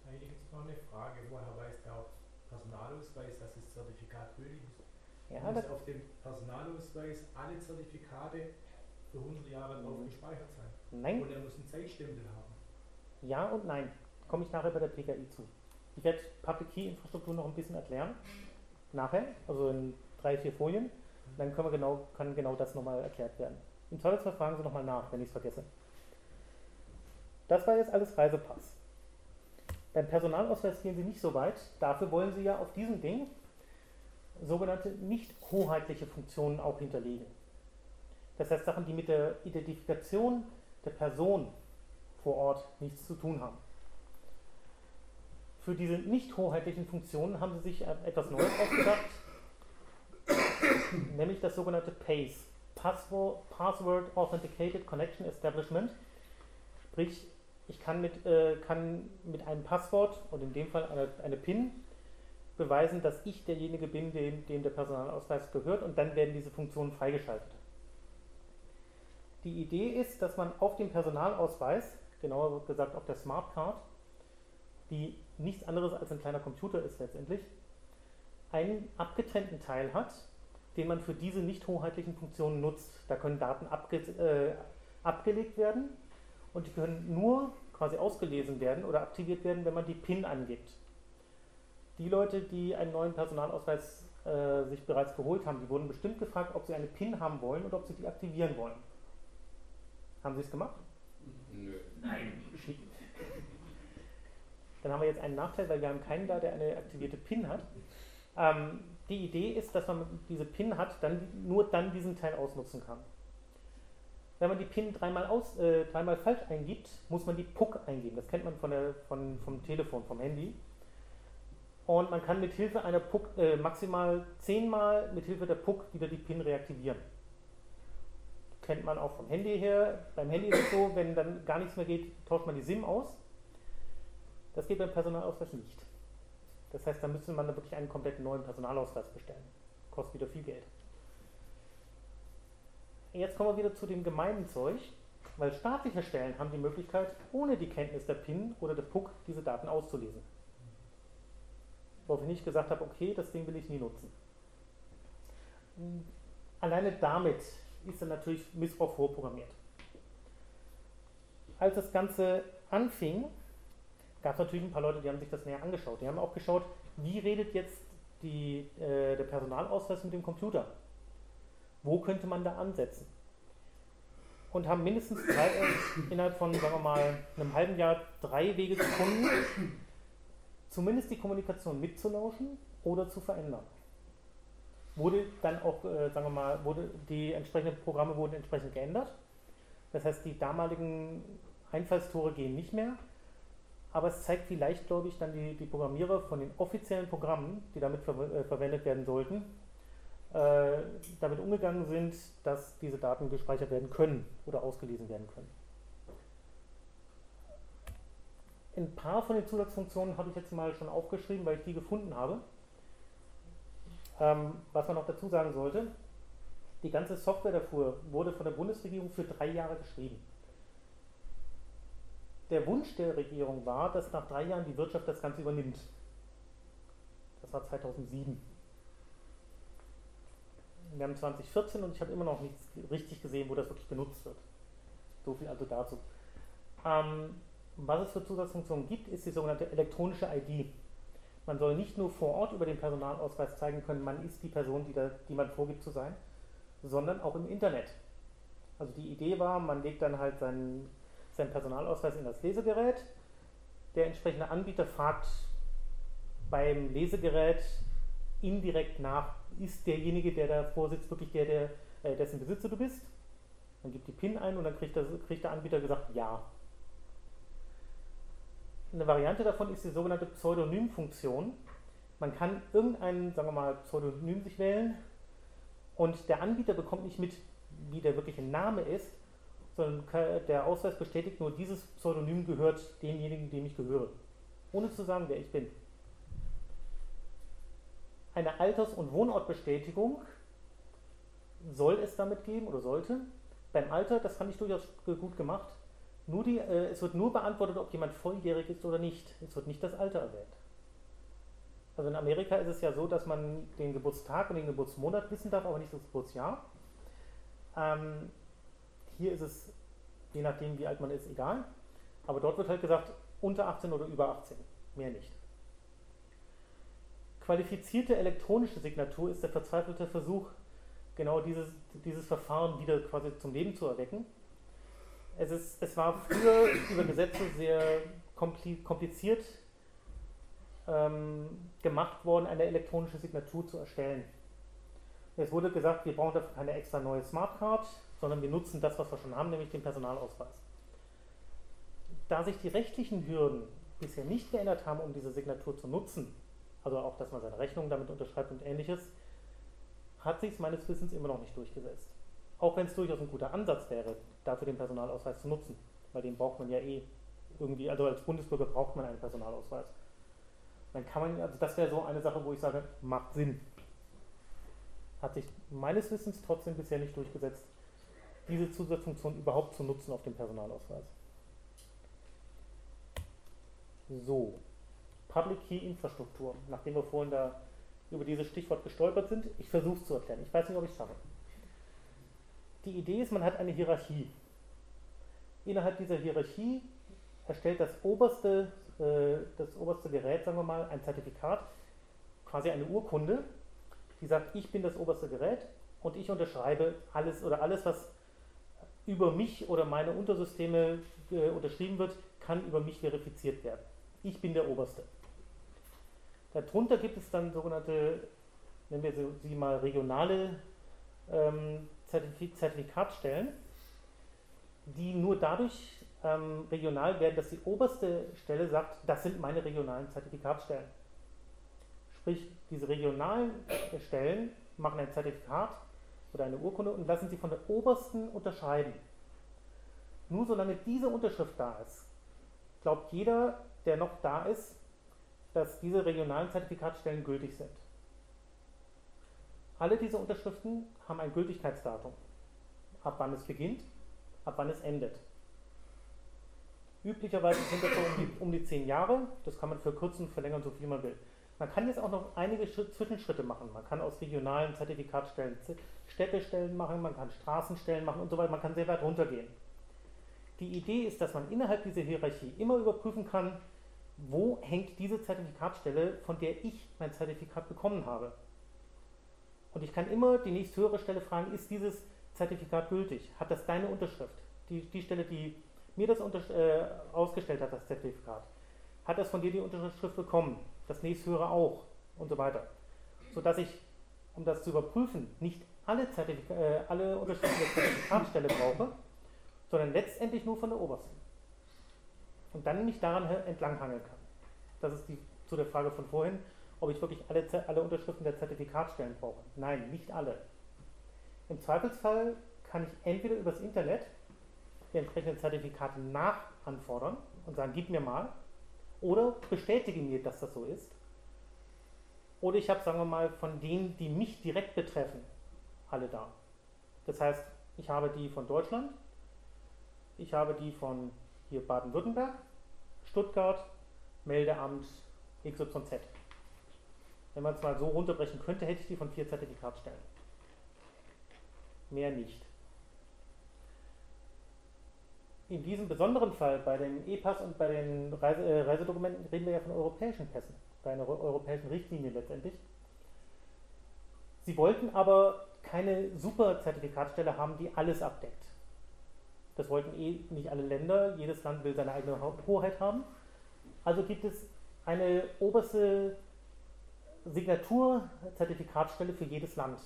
Da ich jetzt noch eine Frage. Woher weiß der Personalausweis, dass das Zertifikat gültig ist? Ja, Muss auf dem Personalausweis alle Zertifikate für 100 Jahre drauf Mhm. gespeichert sein. nein, Und er muss einen Zeitstempel haben. Ja und nein. Komme ich nachher bei der PKI zu. Ich werde Public Key Infrastruktur noch ein bisschen erklären. Nachher, also in drei, vier Folien. Dann können wir genau, kann genau das nochmal erklärt werden. Im Zweifelsfall fragen Sie nochmal nach, wenn ich es vergesse. Das war jetzt alles Reisepass. Beim Personalausweis gehen Sie nicht so weit. Dafür wollen Sie ja auf diesem Ding sogenannte nicht hoheitliche Funktionen auch hinterlegen. Das heißt Sachen, die mit der Identifikation der Person vor Ort nichts zu tun haben. Für diese nicht hoheitlichen Funktionen haben sie sich etwas Neues ausgedacht, nämlich das sogenannte PACE, Password, Password Authenticated Connection Establishment. Sprich, ich kann mit, äh, kann mit einem Passwort und in dem Fall eine, eine PIN beweisen, dass ich derjenige bin, dem, dem der Personalausweis gehört und dann werden diese Funktionen freigeschaltet. Die Idee ist, dass man auf dem Personalausweis, genauer gesagt auf der Smartcard, die nichts anderes als ein kleiner Computer ist letztendlich, einen abgetrennten Teil hat, den man für diese nicht hoheitlichen Funktionen nutzt. Da können Daten abge äh, abgelegt werden und die können nur quasi ausgelesen werden oder aktiviert werden, wenn man die PIN angibt. Die Leute, die einen neuen Personalausweis äh, sich bereits geholt haben, die wurden bestimmt gefragt, ob sie eine PIN haben wollen oder ob sie die aktivieren wollen. Haben sie es gemacht? Nö. Schick. Dann haben wir jetzt einen Nachteil, weil wir haben keinen da, der eine aktivierte PIN hat. Ähm, die Idee ist, dass man diese PIN hat, dann nur dann diesen Teil ausnutzen kann. Wenn man die PIN dreimal, aus, äh, dreimal falsch eingibt, muss man die PUC eingeben. Das kennt man von der, von, vom Telefon, vom Handy. Und man kann mit Hilfe einer PUC äh, maximal zehnmal mit Hilfe der PUC wieder die PIN reaktivieren. Kennt man auch vom Handy her. Beim Handy ist es so, wenn dann gar nichts mehr geht, tauscht man die SIM aus. Das geht beim Personalausweis nicht. Das heißt, da müsste man dann wirklich einen kompletten neuen Personalausweis bestellen. Kostet wieder viel Geld. Jetzt kommen wir wieder zu dem gemeinen Zeug, weil staatliche Stellen haben die Möglichkeit, ohne die Kenntnis der PIN oder der PUC diese Daten auszulesen. Worauf ich nicht gesagt habe, okay, das Ding will ich nie nutzen. Alleine damit ist dann natürlich Missbrauch vorprogrammiert. Als das Ganze anfing, gab es natürlich ein paar Leute, die haben sich das näher angeschaut. Die haben auch geschaut, wie redet jetzt die, äh, der Personalausweis mit dem Computer? Wo könnte man da ansetzen? Und haben mindestens drei, äh, innerhalb von, sagen wir mal, einem halben Jahr drei Wege gefunden, zumindest die Kommunikation mitzulauschen oder zu verändern. Wurde dann auch, äh, sagen wir mal, wurde, die entsprechenden Programme wurden entsprechend geändert. Das heißt, die damaligen Einfallstore gehen nicht mehr. Aber es zeigt, wie leichtgläubig dann die, die Programmierer von den offiziellen Programmen, die damit ver äh, verwendet werden sollten, äh, damit umgegangen sind, dass diese Daten gespeichert werden können oder ausgelesen werden können. Ein paar von den Zusatzfunktionen habe ich jetzt mal schon aufgeschrieben, weil ich die gefunden habe. Ähm, was man noch dazu sagen sollte, die ganze Software dafür wurde von der Bundesregierung für drei Jahre geschrieben. Der Wunsch der Regierung war, dass nach drei Jahren die Wirtschaft das Ganze übernimmt. Das war 2007. Wir haben 2014 und ich habe immer noch nichts richtig gesehen, wo das wirklich genutzt wird. So viel also dazu. Ähm, was es für Zusatzfunktionen gibt, ist die sogenannte elektronische ID. Man soll nicht nur vor Ort über den Personalausweis zeigen können, man ist die Person, die, da, die man vorgibt zu sein, sondern auch im Internet. Also die Idee war, man legt dann halt seinen, seinen Personalausweis in das Lesegerät. Der entsprechende Anbieter fragt beim Lesegerät indirekt nach, ist derjenige, der davor sitzt, wirklich der, der äh, dessen Besitzer du bist? Dann gibt die PIN ein und dann kriegt, das, kriegt der Anbieter gesagt, ja. Eine Variante davon ist die sogenannte Pseudonymfunktion. Man kann irgendein, sagen wir mal, Pseudonym sich wählen und der Anbieter bekommt nicht mit, wie der wirkliche Name ist, sondern der Ausweis bestätigt nur, dieses Pseudonym gehört demjenigen, dem ich gehöre. Ohne zu sagen, wer ich bin. Eine Alters- und Wohnortbestätigung soll es damit geben oder sollte. Beim Alter, das fand ich durchaus gut gemacht, nur die, äh, es wird nur beantwortet, ob jemand volljährig ist oder nicht. Es wird nicht das Alter erwähnt. Also in Amerika ist es ja so, dass man den Geburtstag und den Geburtsmonat wissen darf, aber nicht das Geburtsjahr. Ähm, hier ist es, je nachdem wie alt man ist, egal. Aber dort wird halt gesagt, unter 18 oder über 18. Mehr nicht. Qualifizierte elektronische Signatur ist der verzweifelte Versuch, genau dieses, dieses Verfahren wieder quasi zum Leben zu erwecken. Es, ist, es war früher über Gesetze sehr kompliziert ähm, gemacht worden, eine elektronische Signatur zu erstellen. Es wurde gesagt, wir brauchen dafür keine extra neue Smartcard, sondern wir nutzen das, was wir schon haben, nämlich den Personalausweis. Da sich die rechtlichen Hürden bisher nicht geändert haben, um diese Signatur zu nutzen, also auch, dass man seine Rechnung damit unterschreibt und ähnliches, hat sich es meines Wissens immer noch nicht durchgesetzt. Auch wenn es durchaus ein guter Ansatz wäre, dafür den Personalausweis zu nutzen, weil den braucht man ja eh irgendwie, also als Bundesbürger braucht man einen Personalausweis dann kann man, also das wäre so eine Sache, wo ich sage, macht Sinn. Hat sich meines Wissens trotzdem bisher nicht durchgesetzt, diese Zusatzfunktion überhaupt zu nutzen auf dem Personalausweis. So, Public Key Infrastruktur, nachdem wir vorhin da über dieses Stichwort gestolpert sind, ich versuche es zu erklären. Ich weiß nicht, ob ich es schaffe. Die Idee ist, man hat eine Hierarchie. Innerhalb dieser Hierarchie erstellt das oberste äh, das oberste Gerät, sagen wir mal, ein Zertifikat, quasi eine Urkunde, die sagt, ich bin das oberste Gerät und ich unterschreibe alles oder alles, was über mich oder meine Untersysteme äh, unterschrieben wird, kann über mich verifiziert werden. Ich bin der Oberste. Darunter gibt es dann sogenannte, nennen wir sie mal regionale ähm, Zertifikatsstellen, die nur dadurch ähm, regional werden, dass die oberste Stelle sagt, das sind meine regionalen Zertifikatsstellen. Sprich, diese regionalen Stellen machen ein Zertifikat oder eine Urkunde und lassen sie von der obersten unterscheiden. Nur solange diese Unterschrift da ist, glaubt jeder, der noch da ist, dass diese regionalen Zertifikatsstellen gültig sind. Alle diese Unterschriften haben ein Gültigkeitsdatum. Ab wann es beginnt, ab wann es endet. Üblicherweise sind das so um die, um die zehn Jahre. Das kann man verkürzen, verlängern, so viel man will. Man kann jetzt auch noch einige Schritt, Zwischenschritte machen. Man kann aus regionalen Zertifikatstellen Städtestellen machen, man kann Straßenstellen machen und so weiter. Man kann sehr weit runtergehen. Die Idee ist, dass man innerhalb dieser Hierarchie immer überprüfen kann, wo hängt diese Zertifikatstelle, von der ich mein Zertifikat bekommen habe. Und ich kann immer die nächsthöhere Stelle fragen, ist dieses Zertifikat gültig? Hat das deine Unterschrift? Die, die Stelle, die mir das äh, ausgestellt hat, das Zertifikat, hat das von dir die Unterschrift bekommen, das nächsthöhere auch und so weiter. Sodass ich, um das zu überprüfen, nicht alle, Zertifika äh, alle Unterschriften der Zertifikatstelle brauche, sondern letztendlich nur von der obersten. und dann mich daran entlanghangeln kann. Das ist die, zu der Frage von vorhin, ob ich wirklich alle, alle Unterschriften der Zertifikatstellen brauche. Nein, nicht alle. Im Zweifelsfall kann ich entweder übers Internet die entsprechenden Zertifikate nachanfordern und sagen, gib mir mal, oder bestätige mir, dass das so ist. Oder ich habe, sagen wir mal, von denen, die mich direkt betreffen, alle da. Das heißt, ich habe die von Deutschland, ich habe die von hier Baden-Württemberg, Stuttgart, Meldeamt XYZ. Wenn man es mal so runterbrechen könnte, hätte ich die von vier Zertifikatstellen. Mehr nicht. In diesem besonderen Fall, bei den E-Pass und bei den Reise, äh, Reisedokumenten, reden wir ja von europäischen Pässen, bei einer europäischen Richtlinie letztendlich. Sie wollten aber keine super Zertifikatstelle haben, die alles abdeckt. Das wollten eh nicht alle Länder. Jedes Land will seine eigene Hoheit haben. Also gibt es eine oberste Signatur-Zertifikatstelle für jedes Land.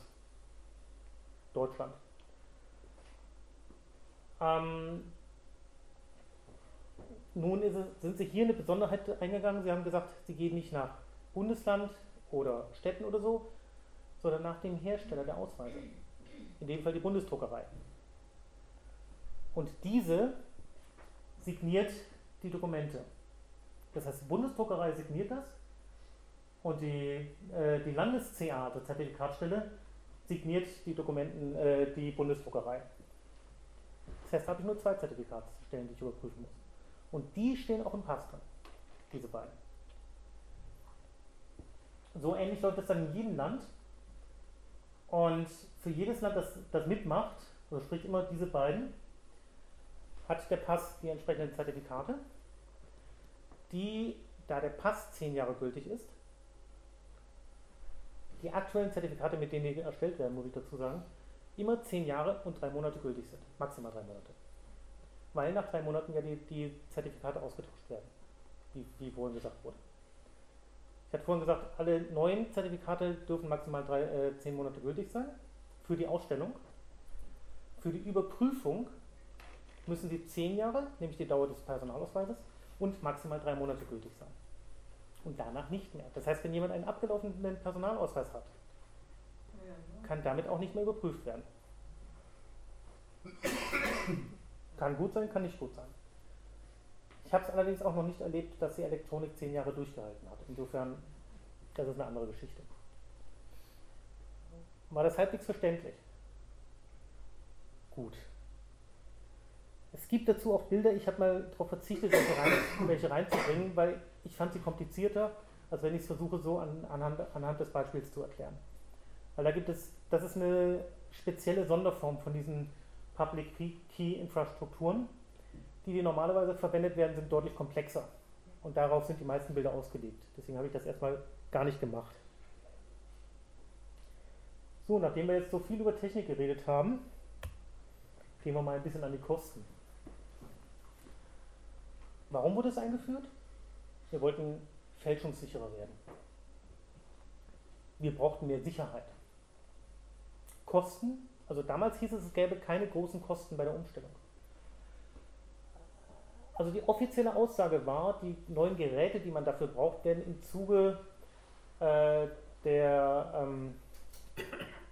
Deutschland. Ähm, nun es, sind Sie hier eine Besonderheit eingegangen. Sie haben gesagt, Sie gehen nicht nach Bundesland oder Städten oder so, sondern nach dem Hersteller der Ausweise. In dem Fall die Bundesdruckerei. Und diese signiert die Dokumente. Das heißt, die Bundesdruckerei signiert das und die, äh, die Landes-CA, also Zertifikatstelle, signiert die Dokumenten, äh, die Bundesdruckerei. Das heißt, da habe ich nur zwei Zertifikatstellen, die ich überprüfen muss. Und die stehen auch im Pass drin, diese beiden. So ähnlich läuft es dann in jedem Land. Und für jedes Land, das, das mitmacht, also sprich immer diese beiden, hat der Pass die entsprechenden Zertifikate, die, da der Pass zehn Jahre gültig ist, die aktuellen Zertifikate, mit denen die erstellt werden, muss ich dazu sagen, immer zehn Jahre und drei Monate gültig sind. Maximal drei Monate. Weil nach drei Monaten ja die, die Zertifikate ausgetauscht werden, wie, wie vorhin gesagt wurde. Ich hatte vorhin gesagt, alle neuen Zertifikate dürfen maximal drei, äh, zehn Monate gültig sein für die Ausstellung. Für die Überprüfung müssen sie zehn Jahre, nämlich die Dauer des Personalausweises, und maximal drei Monate gültig sein und danach nicht mehr. Das heißt, wenn jemand einen abgelaufenen Personalausweis hat, kann damit auch nicht mehr überprüft werden. Kann gut sein, kann nicht gut sein. Ich habe es allerdings auch noch nicht erlebt, dass die Elektronik zehn Jahre durchgehalten hat. Insofern, das ist eine andere Geschichte. War das halbwegs verständlich? Gut. Es gibt dazu auch Bilder, ich habe mal darauf verzichtet, welche, rein, welche reinzubringen, weil ich fand sie komplizierter, als wenn ich es versuche, so an, anhand, anhand des Beispiels zu erklären. Weil da gibt es, das ist eine spezielle Sonderform von diesen Public Key Infrastrukturen. Die, die normalerweise verwendet werden, sind deutlich komplexer. Und darauf sind die meisten Bilder ausgelegt. Deswegen habe ich das erstmal gar nicht gemacht. So, nachdem wir jetzt so viel über Technik geredet haben, gehen wir mal ein bisschen an die Kosten. Warum wurde es eingeführt? Wir wollten fälschungssicherer werden. Wir brauchten mehr Sicherheit. Kosten, also damals hieß es, es gäbe keine großen Kosten bei der Umstellung. Also die offizielle Aussage war, die neuen Geräte, die man dafür braucht, werden im Zuge äh, der, ähm,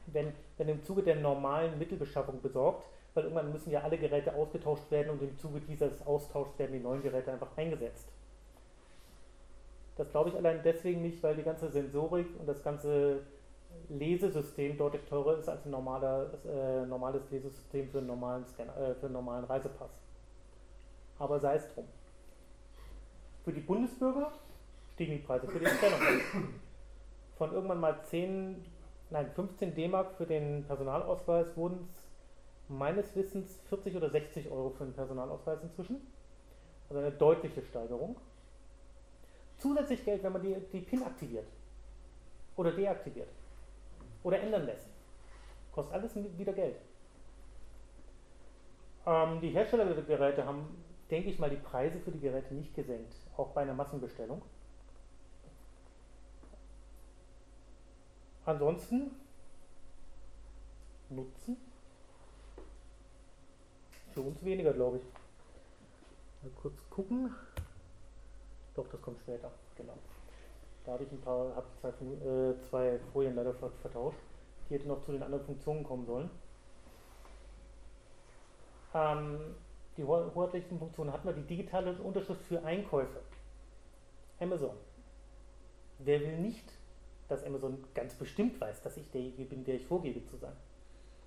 wenn, wenn im Zuge der normalen Mittelbeschaffung besorgt weil irgendwann müssen ja alle Geräte ausgetauscht werden und im Zuge dieses Austauschs werden die neuen Geräte einfach eingesetzt. Das glaube ich allein deswegen nicht, weil die ganze Sensorik und das ganze Lesesystem deutlich teurer ist als ein normaler, äh, normales Lesesystem für einen normalen, Scanner, äh, für einen normalen Reisepass. Aber sei es drum. Für die Bundesbürger stiegen die Preise für den Scanner. Von irgendwann mal 10, nein, 15 D-Mark für den Personalausweis wurden es meines Wissens 40 oder 60 Euro für einen Personalausweis inzwischen. Also eine deutliche Steigerung. Zusätzlich Geld, wenn man die, die PIN aktiviert oder deaktiviert oder ändern lässt. Kostet alles wieder Geld. Ähm, die Hersteller der Geräte haben, denke ich mal, die Preise für die Geräte nicht gesenkt, auch bei einer Massenbestellung. Ansonsten Nutzen für uns weniger, glaube ich. Mal kurz gucken. Doch, das kommt später, genau. Da habe ich ein paar, habe zwei, äh, zwei Folien leider vertauscht. Die hätte noch zu den anderen Funktionen kommen sollen. Ähm, die hoheitlichen Funktionen hatten wir, die digitale Unterschrift für Einkäufe. Amazon. Wer will nicht, dass Amazon ganz bestimmt weiß, dass ich derjenige bin, der ich vorgebe zu sein?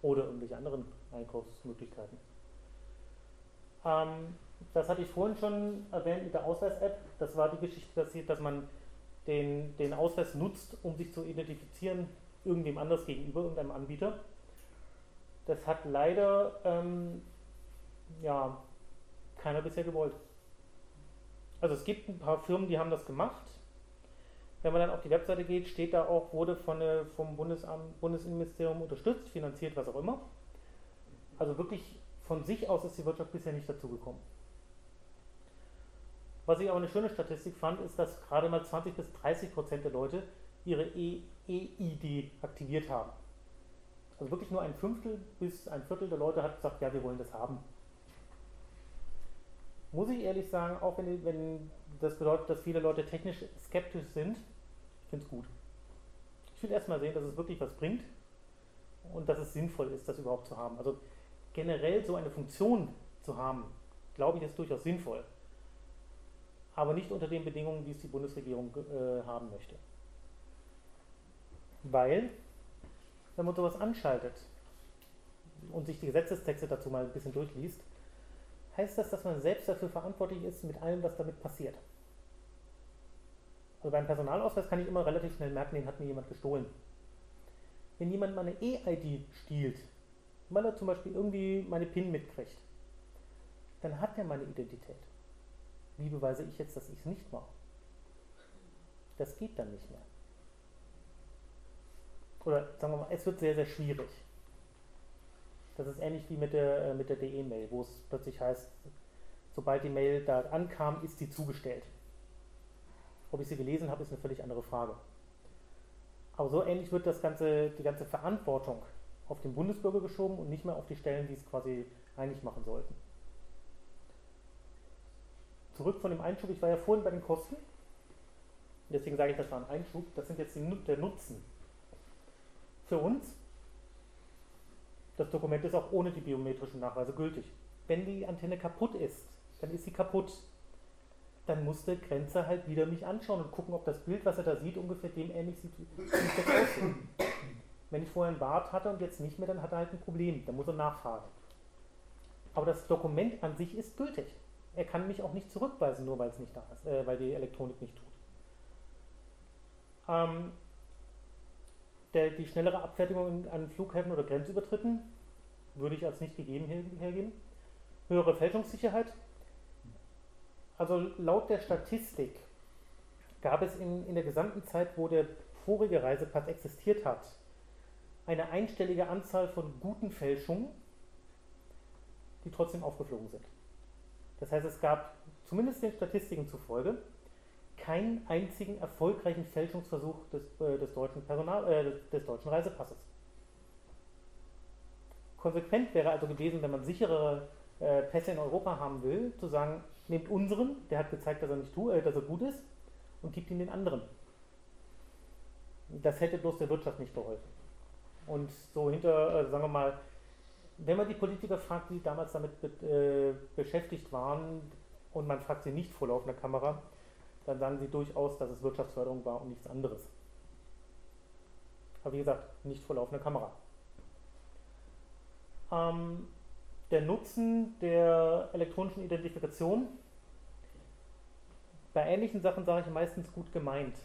Oder irgendwelche anderen Einkaufsmöglichkeiten. Ähm, das hatte ich vorhin schon erwähnt mit der Ausweis-App. Das war die Geschichte, dass, dass man den, den Ausweis nutzt, um sich zu identifizieren, irgendwem anders gegenüber, irgendeinem Anbieter. Das hat leider ähm, ja, keiner bisher gewollt. Also es gibt ein paar Firmen, die haben das gemacht. Wenn man dann auf die Webseite geht, steht da auch, wurde von, vom Bundesamt, Bundesinnenministerium unterstützt, finanziert, was auch immer. Also wirklich von sich aus ist die Wirtschaft bisher nicht dazugekommen. Was ich aber eine schöne Statistik fand, ist, dass gerade mal 20 bis 30 Prozent der Leute ihre EID aktiviert haben. Also wirklich nur ein Fünftel bis ein Viertel der Leute hat gesagt, ja, wir wollen das haben. Muss ich ehrlich sagen, auch wenn, wenn das bedeutet, dass viele Leute technisch skeptisch sind, ich finde es gut. Ich will erstmal sehen, dass es wirklich was bringt und dass es sinnvoll ist, das überhaupt zu haben. Also generell so eine Funktion zu haben, glaube ich, ist durchaus sinnvoll. Aber nicht unter den Bedingungen, wie es die Bundesregierung äh, haben möchte. Weil, wenn man sowas anschaltet und sich die Gesetzestexte dazu mal ein bisschen durchliest, heißt das, dass man selbst dafür verantwortlich ist mit allem, was damit passiert. Also beim Personalausweis kann ich immer relativ schnell merken, den hat mir jemand gestohlen. Wenn jemand meine E-ID stiehlt, weil er zum Beispiel irgendwie meine PIN mitkriegt, dann hat er meine Identität. Wie beweise ich jetzt, dass ich es nicht war? Das geht dann nicht mehr. Oder sagen wir mal, es wird sehr, sehr schwierig. Das ist ähnlich wie mit der, äh, mit der DE-Mail, wo es plötzlich heißt, sobald die Mail da ankam, ist sie zugestellt. Ob ich sie gelesen habe, ist eine völlig andere Frage. Aber so ähnlich wird das ganze, die ganze Verantwortung auf den Bundesbürger geschoben und nicht mehr auf die Stellen, die es quasi eigentlich machen sollten. Zurück von dem Einschub, ich war ja vorhin bei den Kosten. Deswegen sage ich, das war ein Einschub. Das sind jetzt die, der Nutzen. Für uns das Dokument ist auch ohne die biometrischen Nachweise gültig. Wenn die Antenne kaputt ist, dann ist sie kaputt. Dann muss der Grenzer halt wieder mich anschauen und gucken, ob das Bild, was er da sieht, ungefähr dem ähnlich sieht, wie es jetzt. Wenn ich vorher einen Bart hatte und jetzt nicht mehr, dann hat er halt ein Problem. Dann muss er nachfragen. Aber das Dokument an sich ist gültig. Er kann mich auch nicht zurückweisen, nur weil es nicht da ist, äh, weil die Elektronik nicht tut. Ähm, der, die schnellere Abfertigung an Flughäfen oder Grenzübertritten würde ich als nicht gegeben hergeben. Höhere Fälschungssicherheit. Also laut der Statistik gab es in, in der gesamten Zeit, wo der vorige Reisepass existiert hat, eine einstellige Anzahl von guten Fälschungen, die trotzdem aufgeflogen sind. Das heißt, es gab zumindest den Statistiken zufolge keinen einzigen erfolgreichen Fälschungsversuch des, äh, des deutschen Personal, äh, des, deutschen Reisepasses. Konsequent wäre also gewesen, wenn man sichere äh, Pässe in Europa haben will, zu sagen, nehmt unseren, der hat gezeigt, dass er nicht tu, äh, dass er gut ist, und gibt ihn den anderen. Das hätte bloß der Wirtschaft nicht geholfen. Und so hinter, äh, sagen wir mal, wenn man die Politiker fragt, die damals damit be äh, beschäftigt waren, und man fragt sie nicht vor laufender Kamera, dann sagen sie durchaus, dass es Wirtschaftsförderung war und nichts anderes. Aber wie gesagt, nicht vor laufender Kamera. Ähm, der Nutzen der elektronischen Identifikation. Bei ähnlichen Sachen sage ich meistens gut gemeint.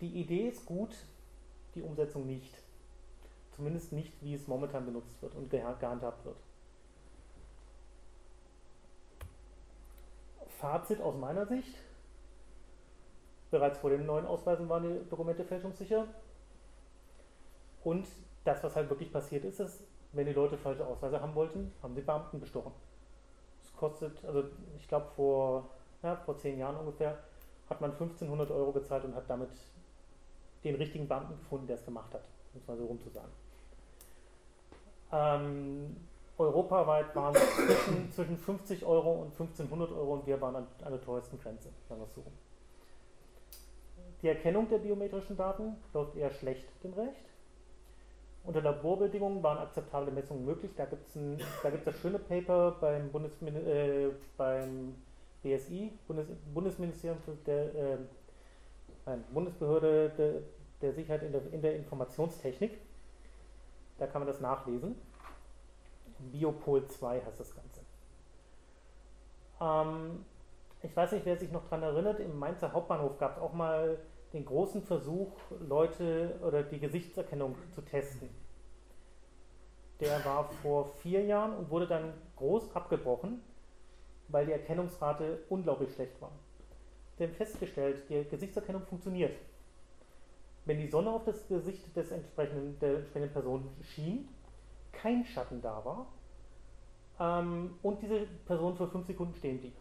Die Idee ist gut, die Umsetzung nicht. Zumindest nicht, wie es momentan benutzt wird und gehandhabt wird. Fazit aus meiner Sicht. Bereits vor den neuen Ausweisen waren die Dokumente fälschungssicher. Und das, was halt wirklich passiert ist, ist, wenn die Leute falsche Ausweise haben wollten, haben sie Beamten bestochen. Es kostet, also ich glaube vor, ja, vor zehn Jahren ungefähr, hat man 1500 Euro gezahlt und hat damit den richtigen Beamten gefunden, der es gemacht hat, um es mal so rum zu sagen. Ähm, europaweit waren es zwischen, zwischen 50 Euro und 1500 Euro und wir waren an, an der teuersten Grenze, sagen wir so. Die Erkennung der biometrischen Daten läuft eher schlecht dem Recht. Unter Laborbedingungen waren akzeptable Messungen möglich. Da gibt es da das schöne Paper beim, Bundesmin äh, beim BSI, Bundes Bundesministerium der äh, Bundesbehörde der, der Sicherheit in der, in der Informationstechnik. Da kann man das nachlesen. Biopol 2 heißt das Ganze. Ähm, ich weiß nicht, wer sich noch daran erinnert, im Mainzer Hauptbahnhof gab es auch mal den großen Versuch, Leute oder die Gesichtserkennung zu testen. Der war vor vier Jahren und wurde dann groß abgebrochen, weil die Erkennungsrate unglaublich schlecht war. Sie haben festgestellt, die Gesichtserkennung funktioniert. Wenn die Sonne auf das Gesicht des entsprechenden, der entsprechenden Person schien, kein Schatten da war ähm, und diese Person für fünf Sekunden stehen blieb.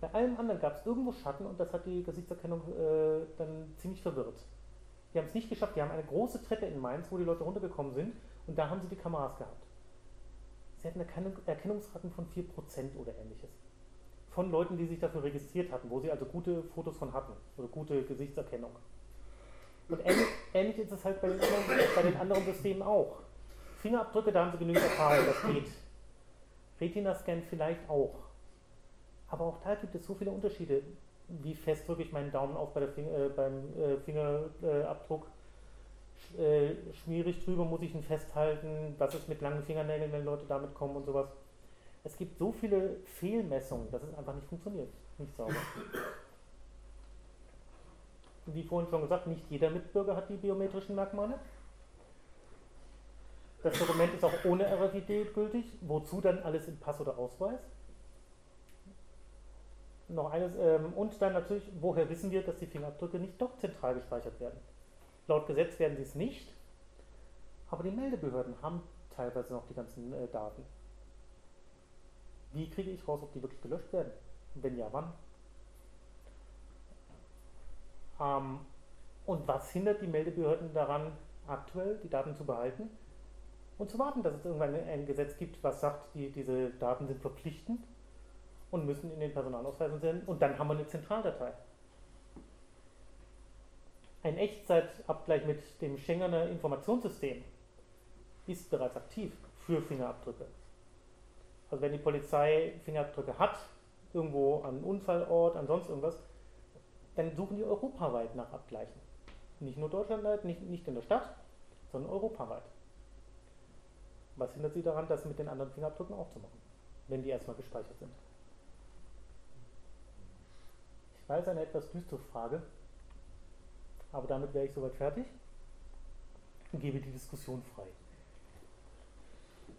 Bei allem anderen gab es irgendwo Schatten und das hat die Gesichtserkennung äh, dann ziemlich verwirrt. Die haben es nicht geschafft, die haben eine große Treppe in Mainz, wo die Leute runtergekommen sind und da haben sie die Kameras gehabt. Sie hatten Erkennung, Erkennungsraten von 4% oder ähnliches. Von Leuten, die sich dafür registriert hatten, wo sie also gute Fotos von hatten oder gute Gesichtserkennung. Und ähnlich, ist es halt bei den, anderen, bei den anderen Systemen auch. Fingerabdrücke, da haben sie genügend Erfahrung, das geht. Retina-Scan vielleicht auch. Aber auch da gibt es so viele Unterschiede. Wie fest drücke ich meinen Daumen auf bei Finger, äh, beim äh, Fingerabdruck? Äh, schmierig drüber, muss ich ihn festhalten? Was ist mit langen Fingernägeln, wenn Leute damit kommen und sowas? Es gibt so viele Fehlmessungen, dass es einfach nicht funktioniert. Nicht sauber. Wie vorhin schon gesagt, nicht jeder Mitbürger hat die biometrischen Merkmale. Das Dokument ist auch ohne RFID gültig. Wozu dann alles in Pass oder Ausweis? Noch eines, ähm, und dann natürlich, woher wissen wir, dass die Fingerabdrücke nicht doch zentral gespeichert werden? Laut Gesetz werden sie es nicht, aber die Meldebehörden haben teilweise noch die ganzen äh, Daten. Wie kriege ich raus, ob die wirklich gelöscht werden? Wenn ja, wann? Ähm, und was hindert die Meldebehörden daran, aktuell die Daten zu behalten und zu warten, dass es irgendwann ein Gesetz gibt, was sagt, die, diese Daten sind verpflichtend und müssen in den Personalausweis senden und dann haben wir eine Zentraldatei. Ein Echtzeitabgleich mit dem Schengener Informationssystem ist bereits aktiv für Fingerabdrücke. Also wenn die Polizei Fingerabdrücke hat, irgendwo an Unfallort, an sonst irgendwas, dann suchen die europaweit nach Abgleichen. Nicht nur deutschlandweit, nicht, nicht in der Stadt, sondern europaweit. Was hindert sie daran, das mit den anderen Fingerabdrücken auch zu machen, wenn die erstmal gespeichert sind? Ich weiß, eine etwas düstere Frage, aber damit wäre ich soweit fertig und gebe die Diskussion frei.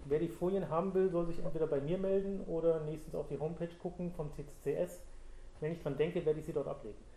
Wer die Folien haben will, soll sich entweder bei mir melden oder nächstens auf die Homepage gucken vom CCCS. Wenn ich dran denke, werde ich sie dort ablegen.